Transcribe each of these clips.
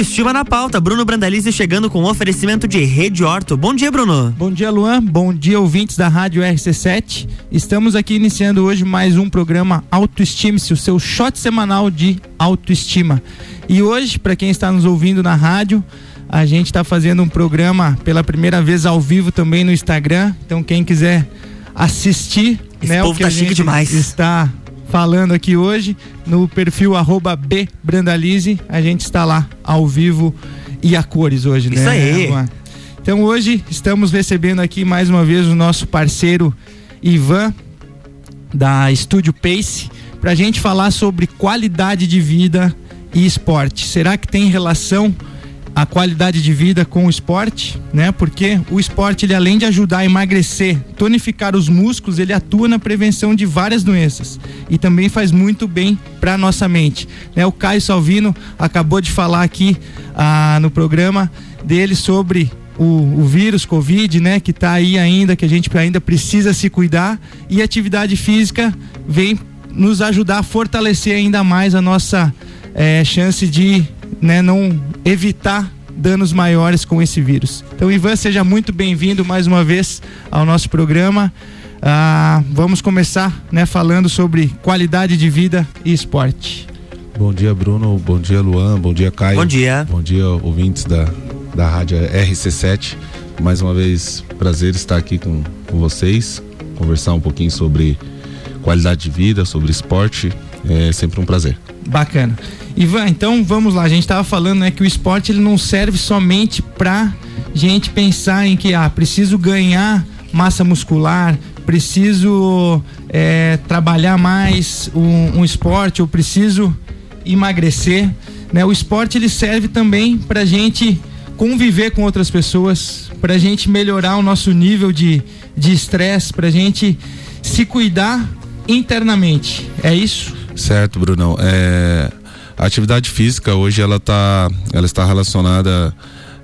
Autoestima na pauta. Bruno Brandalize chegando com oferecimento de Rede Horto. Bom dia, Bruno. Bom dia, Luan. Bom dia, ouvintes da Rádio RC7. Estamos aqui iniciando hoje mais um programa Autoestime-se, o seu shot semanal de autoestima. E hoje, para quem está nos ouvindo na rádio, a gente está fazendo um programa pela primeira vez ao vivo também no Instagram. Então, quem quiser assistir, Esse né, povo o que tá a gente demais. está falando aqui hoje no perfil arroba bbrandalize, a gente está lá ao vivo e a cores hoje, Isso né? aí. Luan? Então hoje estamos recebendo aqui mais uma vez o nosso parceiro Ivan da Estúdio Pace para a gente falar sobre qualidade de vida e esporte. Será que tem relação a qualidade de vida com o esporte, né? Porque o esporte ele além de ajudar a emagrecer, tonificar os músculos, ele atua na prevenção de várias doenças e também faz muito bem para nossa mente, né? O Caio Salvino acabou de falar aqui ah, no programa dele sobre o, o vírus Covid, né, que está aí ainda, que a gente ainda precisa se cuidar e atividade física vem nos ajudar a fortalecer ainda mais a nossa eh, chance de né, não evitar danos maiores com esse vírus. Então, Ivan, seja muito bem-vindo mais uma vez ao nosso programa. Ah, vamos começar né, falando sobre qualidade de vida e esporte. Bom dia, Bruno. Bom dia, Luan. Bom dia, Caio. Bom dia. Bom dia, ouvintes da, da rádio RC7. Mais uma vez, prazer estar aqui com, com vocês, conversar um pouquinho sobre qualidade de vida, sobre esporte. É sempre um prazer. Bacana. Ivan, então vamos lá. A gente estava falando né, que o esporte ele não serve somente para gente pensar em que ah, preciso ganhar massa muscular, preciso é, trabalhar mais um, um esporte, ou preciso emagrecer. Né? O esporte ele serve também para gente conviver com outras pessoas, para gente melhorar o nosso nível de de estresse, para gente se cuidar internamente. É isso? Certo, Brunão. É, a atividade física hoje ela tá, ela está relacionada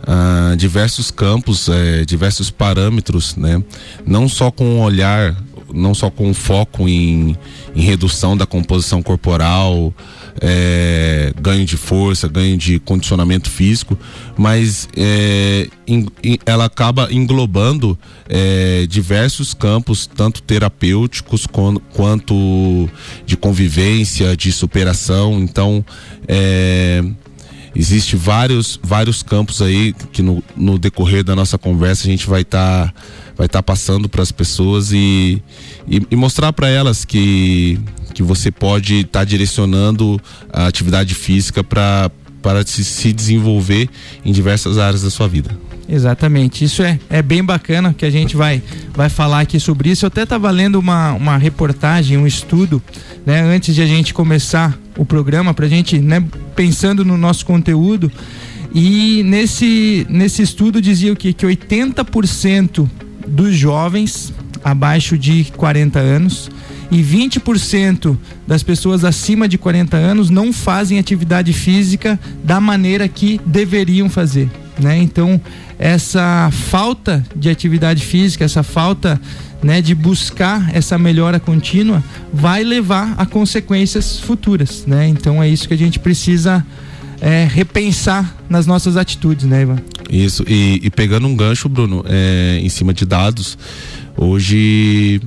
a diversos campos, é, diversos parâmetros, né? Não só com o olhar, não só com foco em, em redução da composição corporal, é, ganho de força, ganho de condicionamento físico, mas é, em- em- ela acaba englobando é, diversos campos, tanto terapêuticos quan- quanto de convivência, de superação. Então, é, existe vários vários campos aí que no, no decorrer da nossa conversa a gente vai estar vai estar passando para as pessoas e, e, e mostrar para elas que que você pode estar direcionando a atividade física para para se, se desenvolver em diversas áreas da sua vida. Exatamente, isso é, é bem bacana que a gente vai, vai falar aqui sobre isso. Eu até estava lendo uma, uma reportagem, um estudo, né, antes de a gente começar o programa, para a gente, né, pensando no nosso conteúdo. E nesse, nesse estudo dizia o quê? Que 80% dos jovens abaixo de 40 anos e 20% das pessoas acima de 40 anos não fazem atividade física da maneira que deveriam fazer, né? Então, essa falta de atividade física, essa falta né, de buscar essa melhora contínua vai levar a consequências futuras, né? Então é isso que a gente precisa é, repensar nas nossas atitudes, né, Ivan? Isso, e, e pegando um gancho, Bruno, é, em cima de dados, hoje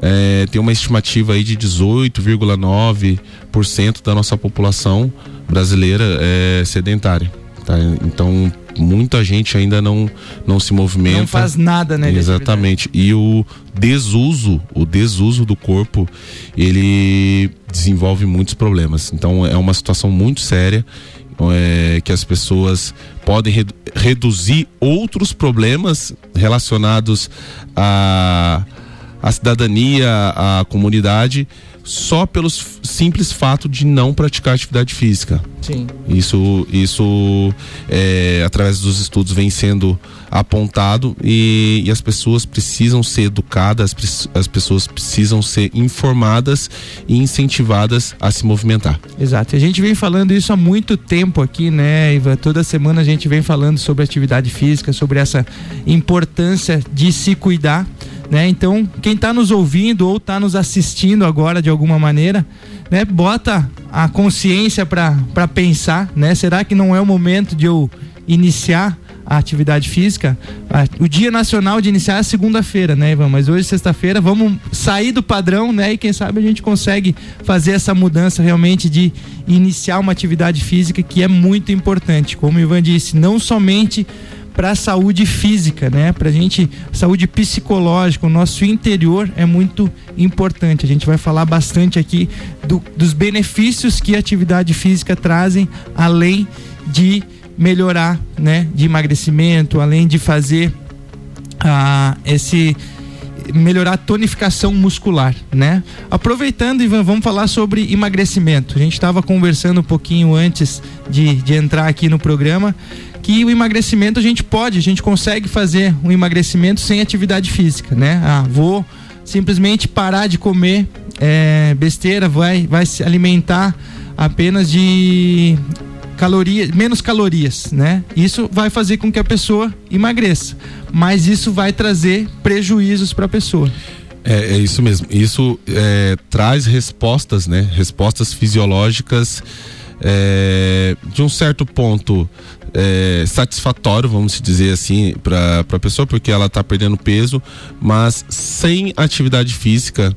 é, tem uma estimativa aí de 18,9% da nossa população brasileira é sedentária. Tá? Então, muita gente ainda não, não se movimenta. Não faz nada, né? Exatamente. E o desuso, o desuso do corpo, ele desenvolve muitos problemas. Então é uma situação muito séria é, que as pessoas podem redu- reduzir outros problemas relacionados à, à cidadania, à comunidade, só pelo simples fato de não praticar atividade física. Sim. Isso, isso é, através dos estudos vem sendo apontado e, e as pessoas precisam ser educadas, as, as pessoas precisam ser informadas e incentivadas a se movimentar. Exato. A gente vem falando isso há muito tempo aqui, né, Ivan? Toda semana a gente vem falando sobre atividade física, sobre essa importância de se cuidar, né? Então, quem está nos ouvindo ou está nos assistindo agora de alguma maneira, né, bota a consciência para pensar, né? Será que não é o momento de eu iniciar a atividade física. O Dia Nacional de iniciar é segunda-feira, né, Ivan? Mas hoje, sexta-feira, vamos sair do padrão, né? E quem sabe a gente consegue fazer essa mudança realmente de iniciar uma atividade física que é muito importante. Como o Ivan disse, não somente para a saúde física, né? Para a gente, saúde psicológica, o nosso interior é muito importante. A gente vai falar bastante aqui do, dos benefícios que a atividade física trazem, além de melhorar, né, de emagrecimento, além de fazer ah, esse melhorar a tonificação muscular, né? Aproveitando, Ivan, vamos falar sobre emagrecimento. A gente estava conversando um pouquinho antes de, de entrar aqui no programa que o emagrecimento a gente pode, a gente consegue fazer um emagrecimento sem atividade física, né? Ah, vou simplesmente parar de comer é, besteira, vai, vai se alimentar apenas de calorias, menos calorias, né? Isso vai fazer com que a pessoa emagreça, mas isso vai trazer prejuízos para a pessoa. É, é, isso mesmo. Isso é, traz respostas, né? Respostas fisiológicas é, de um certo ponto é, satisfatório, vamos dizer assim, para a pessoa, porque ela está perdendo peso, mas sem atividade física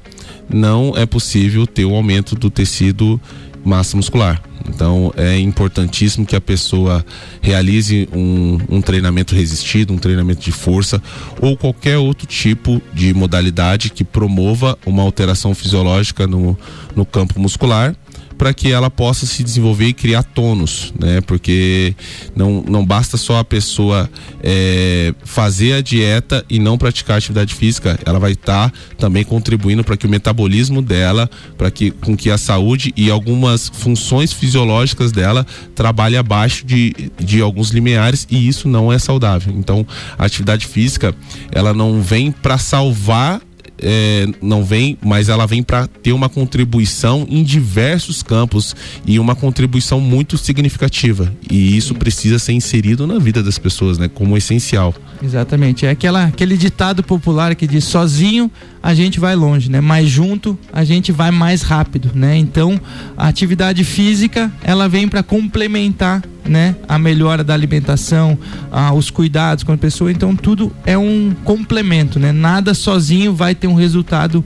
não é possível ter um aumento do tecido massa muscular. Então é importantíssimo que a pessoa realize um, um, treinamento resistido, um treinamento de força ou qualquer outro tipo de modalidade que promova uma alteração fisiológica no, no campo muscular para que ela possa se desenvolver e criar tônus, né? Porque não, não basta só a pessoa é, fazer a dieta e não praticar atividade física, ela vai estar tá também contribuindo para que o metabolismo dela, para que com que a saúde e algumas funções fisiológicas dela trabalhe abaixo de, de alguns limiares e isso não é saudável. Então, a atividade física, ela não vem para salvar é, não vem, mas ela vem para ter uma contribuição em diversos campos e uma contribuição muito significativa. E isso precisa ser inserido na vida das pessoas, né, como essencial. Exatamente. É aquela, aquele ditado popular que diz sozinho a gente vai longe, né? Mas junto a gente vai mais rápido, né? Então, a atividade física, ela vem para complementar, né, a melhora da alimentação, ah, os cuidados com a pessoa, então tudo é um complemento, né? Nada sozinho vai ter um resultado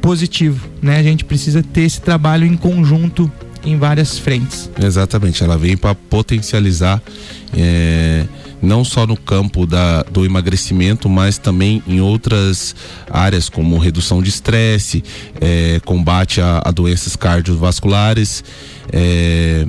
positivo, né? A gente precisa ter esse trabalho em conjunto em várias frentes. Exatamente, ela vem para potencializar é não só no campo da, do emagrecimento, mas também em outras áreas, como redução de estresse, é, combate a, a, doenças cardiovasculares. É,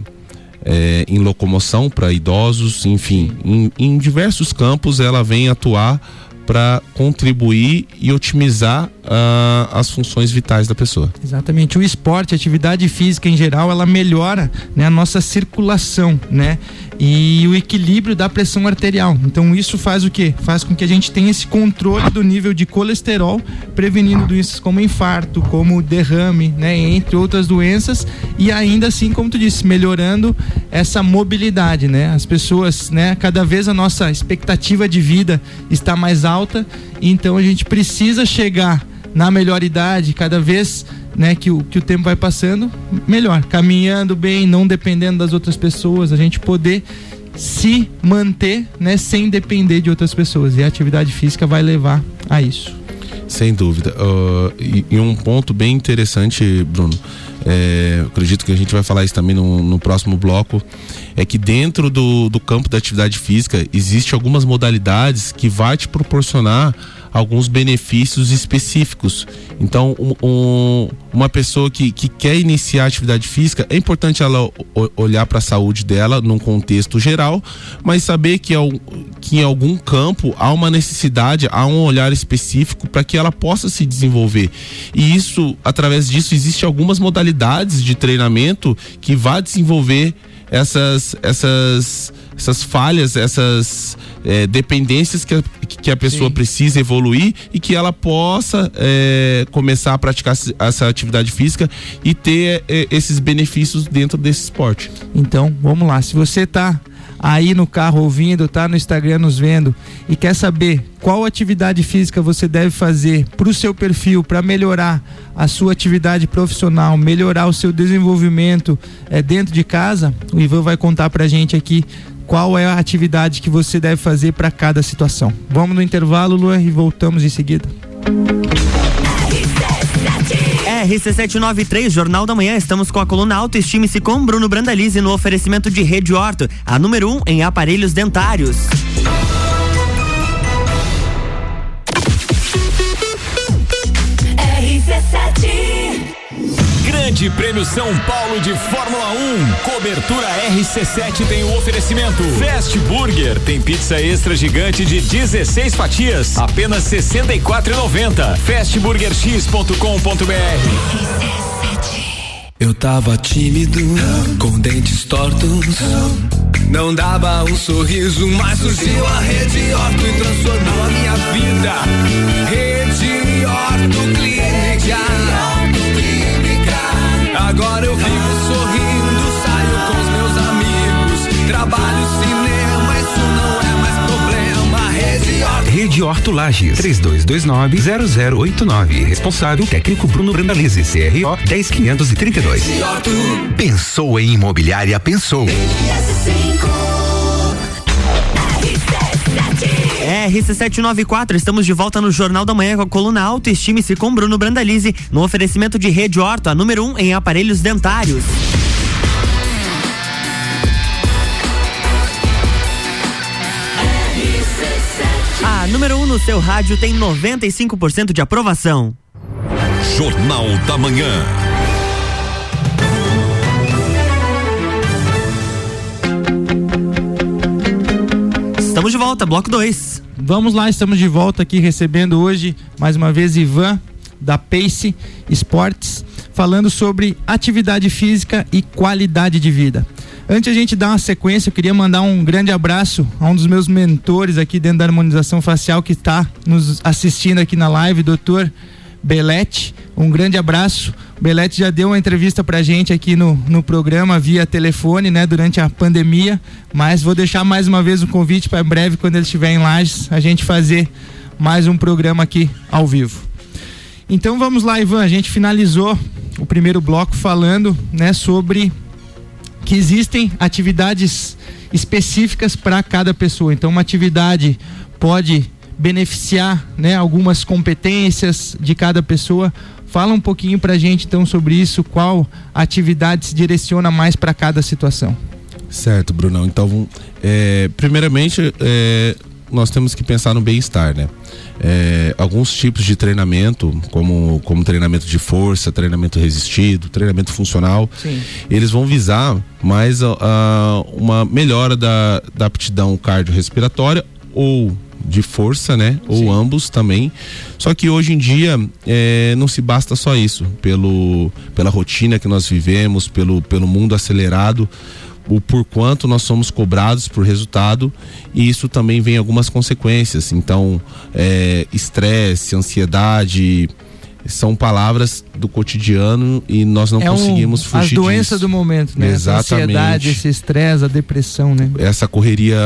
é, em locomoção para idosos, enfim, em, em diversos campos ela vem atuar para contribuir e otimizar uh, as funções vitais da pessoa. Exatamente. O esporte, a atividade física em geral, ela melhora né, a nossa circulação, né? E o equilíbrio da pressão arterial. Então isso faz o quê? Faz com que a gente tenha esse controle do nível de colesterol, prevenindo doenças como infarto, como derrame, né? Entre outras doenças. E ainda assim, como tu disse, melhorando essa mobilidade, né? As pessoas, né? Cada vez a nossa expectativa de vida está mais alta. Então a gente precisa chegar na melhor idade, cada vez né, que, o, que o tempo vai passando, melhor. Caminhando bem, não dependendo das outras pessoas, a gente poder se manter né, sem depender de outras pessoas. E a atividade física vai levar a isso. Sem dúvida. Uh, e, e, um ponto bem interessante, Bruno, é, acredito que a gente vai falar isso também no, no próximo bloco, é que dentro do, do campo da atividade física existe algumas modalidades que vai te proporcionar alguns benefícios específicos. Então, um, um, uma pessoa que, que quer iniciar atividade física, é importante ela olhar para a saúde dela num contexto geral, mas saber que, que em algum campo há uma necessidade, há um olhar específico para que ela possa se desenvolver. E isso, através disso, existem algumas modalidades de treinamento que vai desenvolver essas, essas, essas falhas, essas é, dependências que a, que a pessoa Sim. precisa evoluir e que ela possa é, começar a praticar essa atividade física e ter é, esses benefícios dentro desse esporte. Então, vamos lá. Se você está aí no carro ouvindo, tá no Instagram nos vendo e quer saber qual atividade física você deve fazer para o seu perfil, para melhorar a sua atividade profissional, melhorar o seu desenvolvimento é, dentro de casa, o Ivan vai contar para a gente aqui qual é a atividade que você deve fazer para cada situação. Vamos no intervalo, Luan, e voltamos em seguida. RC793, Jornal da Manhã, estamos com a coluna Autoestime-se com Bruno Brandalize no oferecimento de Rede Horto, a número 1 um em aparelhos dentários. Grande Prêmio São Paulo de Fórmula 1. Cobertura RC7 tem o oferecimento. Fast Burger tem pizza extra gigante de 16 fatias, apenas 64,90. Fastburgerx.com.br. Eu tava tímido, com dentes tortos. Não dava um sorriso, mas surgiu a Rede Orto e transformou a minha vida. Rede Orto Clínica. Agora eu vivo sorrindo, saio com os meus amigos. Trabalho, cinema, isso não é mais problema. Rede Horto. Rede Horto Lages, 3229-0089. Responsável técnico Bruno Brandalize, CRO 10532. Pensou em imobiliária, pensou. RC794, estamos de volta no Jornal da Manhã com a coluna Autoestime-se com Bruno Brandalize, no oferecimento de Rede Horto, a número 1 um em aparelhos dentários. A número 1 um no seu rádio tem 95% de aprovação. Jornal da Manhã. Estamos de volta, bloco 2. Vamos lá, estamos de volta aqui recebendo hoje mais uma vez Ivan da Pace Esportes, falando sobre atividade física e qualidade de vida. Antes a gente dar uma sequência, eu queria mandar um grande abraço a um dos meus mentores aqui dentro da harmonização facial que está nos assistindo aqui na live, doutor Belete. Um grande abraço. O Belete já deu uma entrevista pra gente aqui no, no programa via telefone, né, durante a pandemia. Mas vou deixar mais uma vez o convite para breve, quando ele estiver em Lages, a gente fazer mais um programa aqui ao vivo. Então vamos lá, Ivan. A gente finalizou o primeiro bloco falando, né, sobre que existem atividades específicas para cada pessoa. Então, uma atividade pode beneficiar né, algumas competências de cada pessoa. Fala um pouquinho para a gente então sobre isso, qual atividade se direciona mais para cada situação. Certo, Brunão. Então, é, primeiramente, é, nós temos que pensar no bem-estar, né? É, alguns tipos de treinamento, como, como treinamento de força, treinamento resistido, treinamento funcional, Sim. eles vão visar mais a, a, uma melhora da, da aptidão cardiorrespiratória ou de força, né? Ou Sim. ambos também. Só que hoje em dia é, não se basta só isso, pelo, pela rotina que nós vivemos, pelo, pelo mundo acelerado, o por quanto nós somos cobrados por resultado e isso também vem algumas consequências. Então, é, estresse, ansiedade são palavras do cotidiano e nós não é um, conseguimos as fugir doenças disso. do momento, né? Essa Exatamente. ansiedade, esse estresse, a depressão, né? essa correria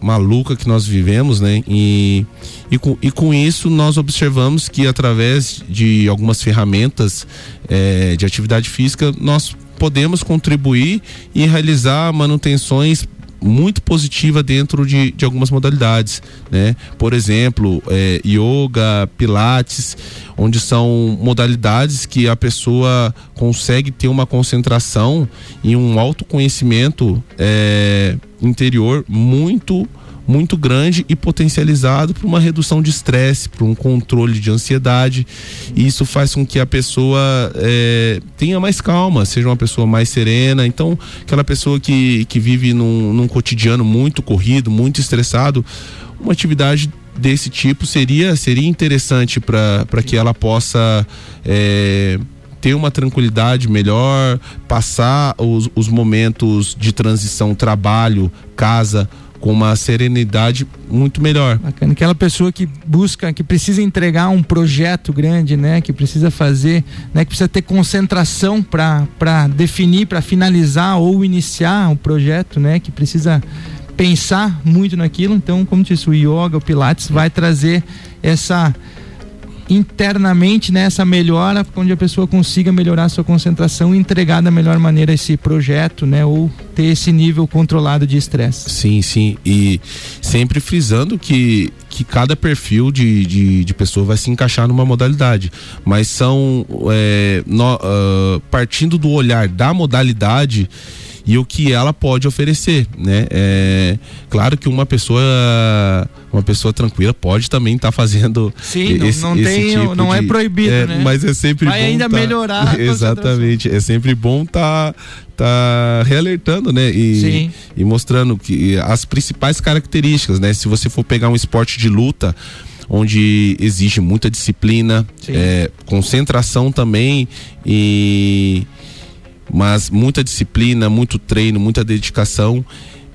maluca que nós vivemos, né? E, e, com, e com isso nós observamos que através de algumas ferramentas eh, de atividade física nós podemos contribuir e realizar manutenções muito positiva dentro de, de algumas modalidades, né? Por exemplo, eh, yoga, pilates, onde são modalidades que a pessoa consegue ter uma concentração e um autoconhecimento eh, interior muito muito grande e potencializado para uma redução de estresse, para um controle de ansiedade. E isso faz com que a pessoa eh, tenha mais calma, seja uma pessoa mais serena. Então, aquela pessoa que, que vive num, num cotidiano muito corrido, muito estressado, uma atividade desse tipo seria, seria interessante para que ela possa. eh, ter uma tranquilidade melhor, passar os, os momentos de transição trabalho, casa com uma serenidade muito melhor. Bacana. Aquela pessoa que busca, que precisa entregar um projeto grande, né? Que precisa fazer, né? Que precisa ter concentração para definir, para finalizar ou iniciar o projeto, né? Que precisa pensar muito naquilo. Então, como disse, o yoga, o pilates vai trazer essa internamente nessa né, melhora, onde a pessoa consiga melhorar a sua concentração e entregar da melhor maneira esse projeto, né? Ou ter esse nível controlado de estresse. Sim, sim. E sempre frisando que, que cada perfil de, de, de pessoa vai se encaixar numa modalidade. Mas são é, no, uh, partindo do olhar da modalidade e o que ela pode oferecer, né? É, claro que uma pessoa uma pessoa tranquila pode também estar tá fazendo Sim, esse, não, não tem, tipo não é de, é proibido, é, né? Mas é sempre Vai bom ainda tá, melhorar. exatamente, é sempre bom tá tá realertando, né? E, e mostrando que as principais características, né? Se você for pegar um esporte de luta, onde exige muita disciplina, é, concentração também e mas muita disciplina, muito treino, muita dedicação.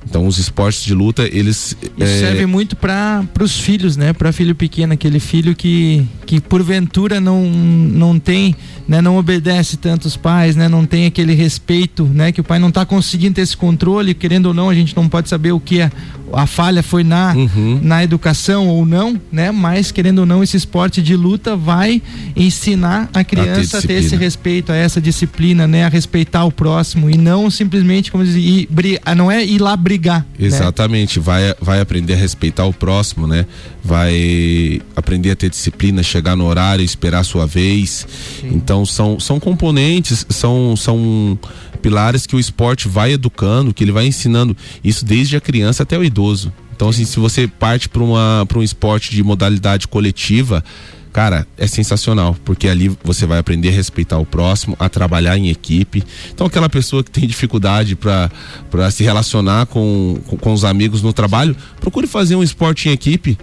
Então os esportes de luta, eles Isso é... serve muito para os filhos, né? Para filho pequeno, aquele filho que que porventura não não tem, né, não obedece tanto os pais, né? Não tem aquele respeito, né, que o pai não está conseguindo ter esse controle, querendo ou não, a gente não pode saber o que é a falha foi na, uhum. na educação ou não, né? Mas querendo ou não, esse esporte de luta vai ensinar a criança a ter, a ter esse respeito, a essa disciplina, né? A respeitar o próximo e não simplesmente como dizer, ir, não é ir lá brigar. Né? Exatamente, né? vai, vai aprender a respeitar o próximo, né? Vai aprender a ter disciplina, chegar no horário, esperar a sua vez. Sim. Então são, são componentes, são, são pilares que o esporte vai educando, que ele vai ensinando isso desde a criança até o idoso. Então, assim, se você parte para um esporte de modalidade coletiva, cara, é sensacional, porque ali você vai aprender a respeitar o próximo, a trabalhar em equipe. Então, aquela pessoa que tem dificuldade para se relacionar com, com, com, os amigos no trabalho, procure fazer um esporte em equipe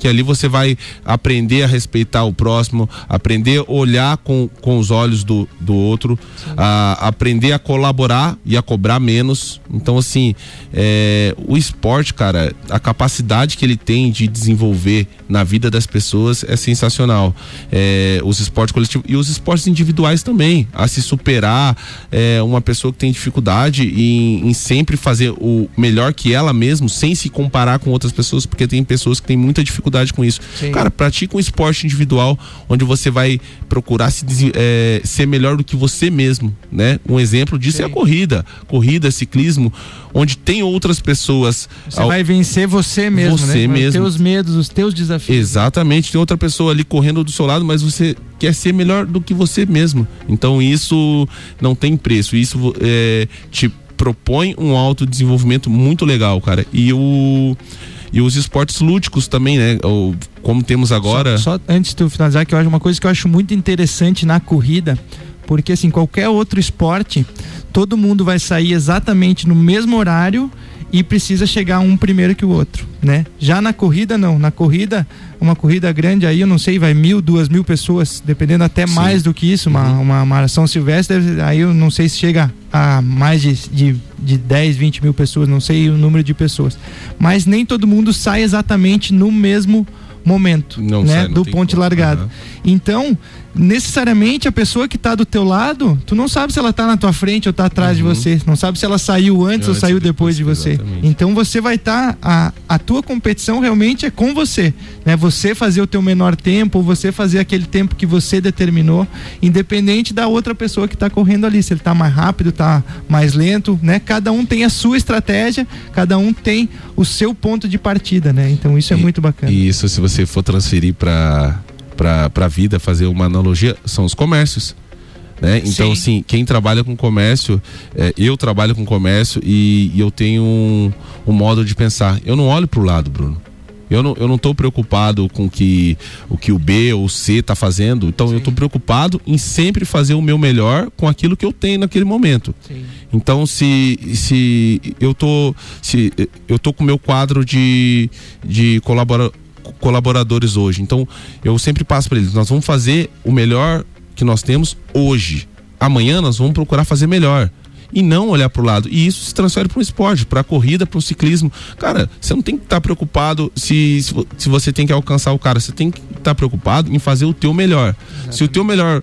que ali você vai aprender a respeitar o próximo, aprender a olhar com, com os olhos do, do outro, a, aprender a colaborar e a cobrar menos. Então, assim, é, o esporte, cara, a capacidade que ele tem de desenvolver na vida das pessoas é sensacional. É, os esportes coletivos e os esportes individuais também, a se superar, é, uma pessoa que tem dificuldade em, em sempre fazer o melhor que ela mesmo, sem se comparar com outras pessoas, porque tem pessoas que têm muita dificuldade dificuldade com isso. Sim. Cara, pratica um esporte individual onde você vai procurar se, é, ser melhor do que você mesmo, né? Um exemplo disso Sim. é a corrida, corrida, ciclismo, onde tem outras pessoas. Você ao... vai vencer você mesmo, você né? mesmo. Os teus medos, os teus desafios. Exatamente, tem outra pessoa ali correndo do seu lado, mas você quer ser melhor do que você mesmo. Então isso não tem preço. Isso é, te propõe um autodesenvolvimento muito legal, cara. E o e os esportes lúdicos também, né? Ou, como temos agora. Só, só antes de tu finalizar, que eu acho uma coisa que eu acho muito interessante na corrida, porque assim, qualquer outro esporte, todo mundo vai sair exatamente no mesmo horário e precisa chegar um primeiro que o outro, né? Já na corrida não, na corrida uma corrida grande aí eu não sei vai mil, duas mil pessoas, dependendo até Sim. mais do que isso, uma, uhum. uma maração silvestre aí eu não sei se chega a mais de, de, de 10, 20 mil pessoas, não sei o número de pessoas, mas nem todo mundo sai exatamente no mesmo momento, não né? Sai, do ponto de largada. Uhum. Então necessariamente a pessoa que está do teu lado, tu não sabe se ela está na tua frente ou está atrás uhum. de você, não sabe se ela saiu antes ou saiu depois, depois de você. Exatamente. Então você vai estar tá, a, a tua competição realmente é com você, né? Você fazer o teu menor tempo ou você fazer aquele tempo que você determinou, independente da outra pessoa que está correndo ali, se ele está mais rápido, está mais lento, né? Cada um tem a sua estratégia, cada um tem o seu ponto de partida, né? Então isso é e, muito bacana. E isso se você for transferir para para a vida, fazer uma analogia, são os comércios. Né? Então, Sim. assim, quem trabalha com comércio, é, eu trabalho com comércio e, e eu tenho um, um, modo de pensar. Eu não olho para o lado, Bruno. Eu não, eu não tô preocupado com que, o que o B ou o C está fazendo. Então, Sim. eu estou preocupado em sempre fazer o meu melhor com aquilo que eu tenho naquele momento. Sim. Então, se, se eu tô se eu tô com o meu quadro de, de colaborador colaboradores hoje. Então, eu sempre passo para eles: nós vamos fazer o melhor que nós temos hoje. Amanhã nós vamos procurar fazer melhor e não olhar para o lado. E isso se transfere para o esporte, para a corrida, para o ciclismo. Cara, você não tem que estar tá preocupado se, se, se, você tem que alcançar o cara, você tem que estar tá preocupado em fazer o teu melhor. Exatamente. Se o teu melhor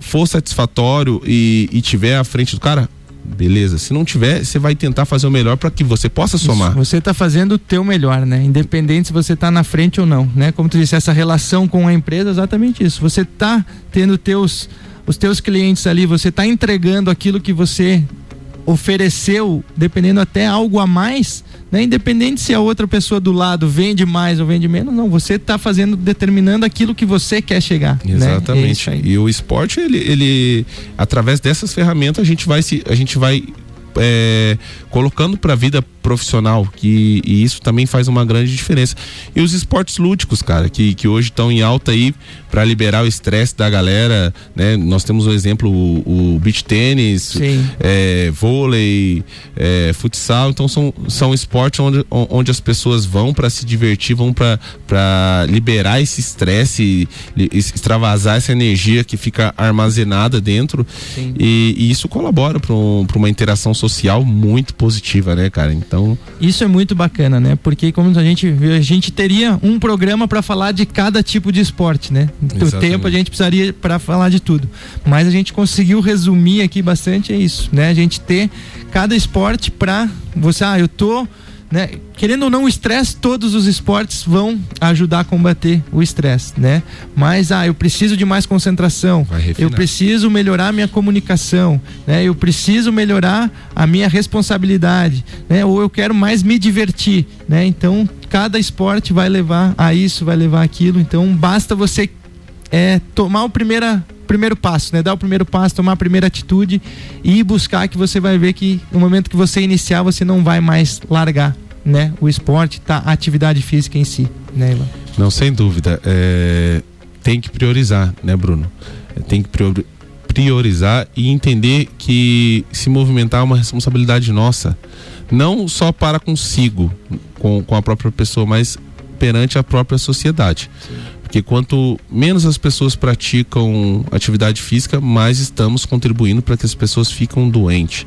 for satisfatório e, e tiver à frente do cara, beleza. Se não tiver, você vai tentar fazer o melhor para que você possa somar. Isso, você está fazendo o teu melhor, né? Independente se você está na frente ou não, né? Como tu disse, essa relação com a empresa, é exatamente isso. Você está tendo teus os teus clientes ali, você está entregando aquilo que você ofereceu, dependendo até algo a mais, né? Independente se a outra pessoa do lado vende mais ou vende menos, não, você está fazendo, determinando aquilo que você quer chegar. Né? Exatamente. Né? É e o esporte, ele, ele, através dessas ferramentas, a gente vai se, a gente vai é, colocando para a vida profissional, que e isso também faz uma grande diferença. E os esportes lúdicos, cara, que, que hoje estão em alta aí para liberar o estresse da galera, né? Nós temos um exemplo, o, o beach tênis, é, vôlei, é, futsal, então são, são esportes onde, onde as pessoas vão para se divertir, vão para liberar esse estresse, extravasar essa energia que fica armazenada dentro e, e, isso colabora para um, uma interação social muito positiva, né, cara? Então, então, isso é muito bacana, né? Porque como a gente viu, a gente teria um programa para falar de cada tipo de esporte, né? O tempo a gente precisaria para falar de tudo. Mas a gente conseguiu resumir aqui bastante é isso, né? A gente ter cada esporte para você, ah, eu tô né? Querendo ou não, o estresse, todos os esportes vão ajudar a combater o estresse, né? Mas, ah, eu preciso de mais concentração, eu preciso melhorar a minha comunicação, né? Eu preciso melhorar a minha responsabilidade, né? Ou eu quero mais me divertir, né? Então, cada esporte vai levar a isso, vai levar aquilo. Então, basta você é, tomar o primeira primeiro passo, né? Dar o primeiro passo, tomar a primeira atitude e buscar que você vai ver que no momento que você iniciar, você não vai mais largar, né? O esporte, tá, a atividade física em si, né, Ivan? Não, sem dúvida. É... Tem que priorizar, né, Bruno? Tem que priorizar e entender que se movimentar é uma responsabilidade nossa. Não só para consigo, com, com a própria pessoa, mas perante a própria sociedade. Sim porque quanto menos as pessoas praticam atividade física, mais estamos contribuindo para que as pessoas ficam doentes.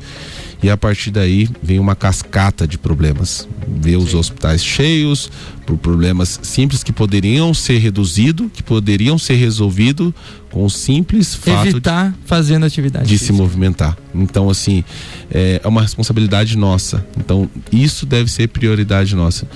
E a partir daí vem uma cascata de problemas. Vê os hospitais cheios por problemas simples que poderiam ser reduzidos, que poderiam ser resolvidos com o simples fato evitar de, fazendo atividade de física. se movimentar. Então assim é, é uma responsabilidade nossa. Então isso deve ser prioridade nossa.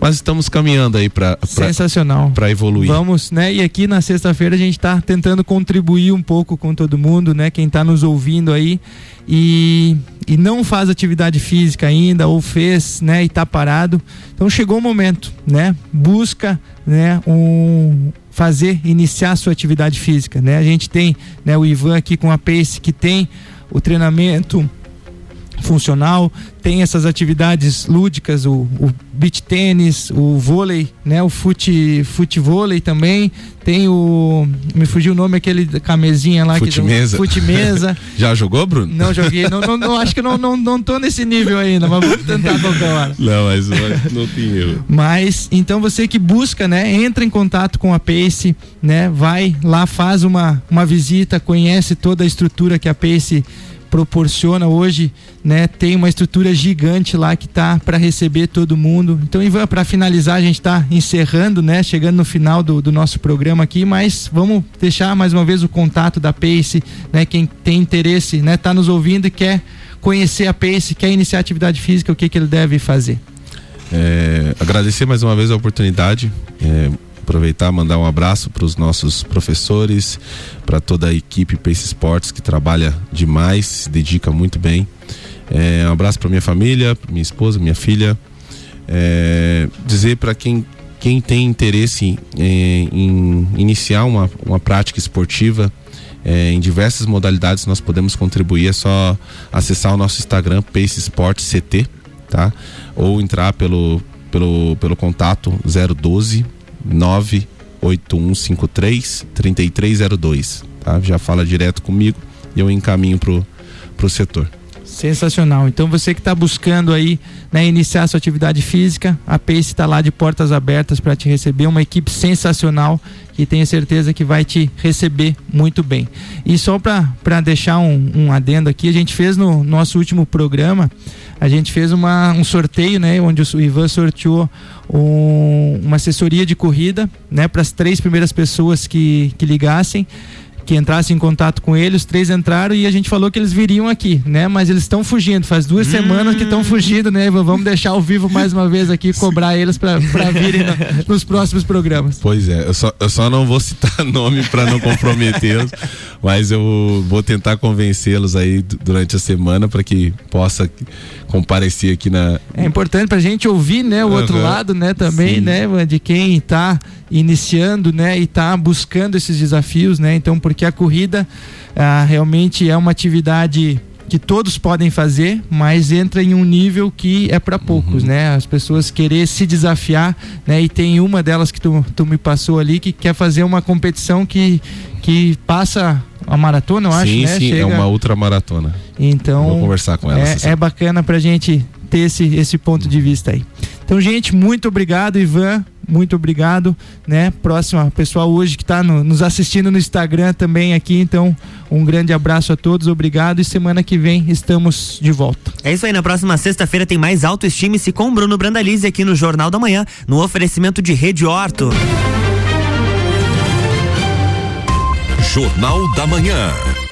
Mas estamos caminhando aí para sensacional para evoluir. Vamos, né? E aqui na sexta-feira a gente está tentando contribuir um pouco com todo mundo, né? Quem está nos ouvindo aí e, e não faz atividade física ainda ou fez, né? E está parado. Então chegou o momento, né? Busca, né? Um fazer iniciar sua atividade física, né? A gente tem, né? O Ivan aqui com a Pace que tem o treinamento funcional, tem essas atividades lúdicas, o, o beach tênis, o vôlei, né? O fute, fute vôlei também. Tem o. Me fugiu o nome aquele camezinha lá fute que mesa. Fute mesa. Já jogou, Bruno? Não joguei. Não, não, não, acho que não, não, não tô nesse nível ainda, mas vou tentar qualquer hora. Não, mas não tem erro. Mas então você que busca, né? Entra em contato com a Pace, né? Vai lá, faz uma, uma visita, conhece toda a estrutura que a Pace proporciona hoje, né? Tem uma estrutura gigante lá que tá para receber todo mundo. Então, Ivan, para finalizar, a gente está encerrando, né? Chegando no final do, do, nosso programa aqui, mas vamos deixar mais uma vez o contato da Pace, né? Quem tem interesse, né? Tá nos ouvindo e quer conhecer a Pace, quer iniciar atividade física, o que que ele deve fazer? É, agradecer mais uma vez a oportunidade. É, aproveitar mandar um abraço para os nossos professores, para toda a equipe Pace Sports que trabalha demais, se dedica muito bem. É, um abraço para minha família, minha esposa, minha filha. É, dizer para quem, quem tem interesse em, em iniciar uma, uma prática esportiva, é, em diversas modalidades nós podemos contribuir. É só acessar o nosso Instagram, Pace Sports CT, tá? Ou entrar pelo, pelo, pelo contato 012 98153 3302. Tá? Já fala direto comigo e eu encaminho pro, pro setor. Sensacional. Então você que está buscando aí né, iniciar sua atividade física, a Pace está lá de portas abertas para te receber, uma equipe sensacional que tenho certeza que vai te receber muito bem. E só para deixar um, um, adendo aqui, a gente fez no nosso último programa, a gente fez uma, um sorteio, né, onde o Ivan sorteou um, uma assessoria de corrida, né, para as três primeiras pessoas que, que ligassem que entrasse em contato com ele, os três entraram e a gente falou que eles viriam aqui, né? Mas eles estão fugindo, faz duas hum. semanas que estão fugindo, né? Vamos deixar ao vivo mais uma vez aqui, cobrar eles para virem no, nos próximos programas. Pois é, eu só, eu só não vou citar nome para não comprometê-los, mas eu vou tentar convencê-los aí durante a semana para que possa comparecer aqui na. É importante para a gente ouvir, né, o uhum. outro lado, né, também, Sim. né, de quem está iniciando, né, e está buscando esses desafios, né, então porque a corrida ah, realmente é uma atividade que todos podem fazer, mas entra em um nível que é para poucos, uhum. né? As pessoas querer se desafiar, né? E tem uma delas que tu, tu me passou ali que quer fazer uma competição que, que passa a maratona, eu sim, acho, né? Sim, é Chega... é uma ultramaratona. Então, vou conversar com ela. É, é bacana pra gente ter esse, esse ponto de vista aí. Então, gente, muito obrigado, Ivan. Muito obrigado, né? Próxima pessoal hoje que está no, nos assistindo no Instagram também aqui. Então, um grande abraço a todos, obrigado e semana que vem estamos de volta. É isso aí, na próxima sexta-feira tem mais autoestime-se com Bruno Brandalize aqui no Jornal da Manhã, no oferecimento de Rede Horto. Jornal da Manhã.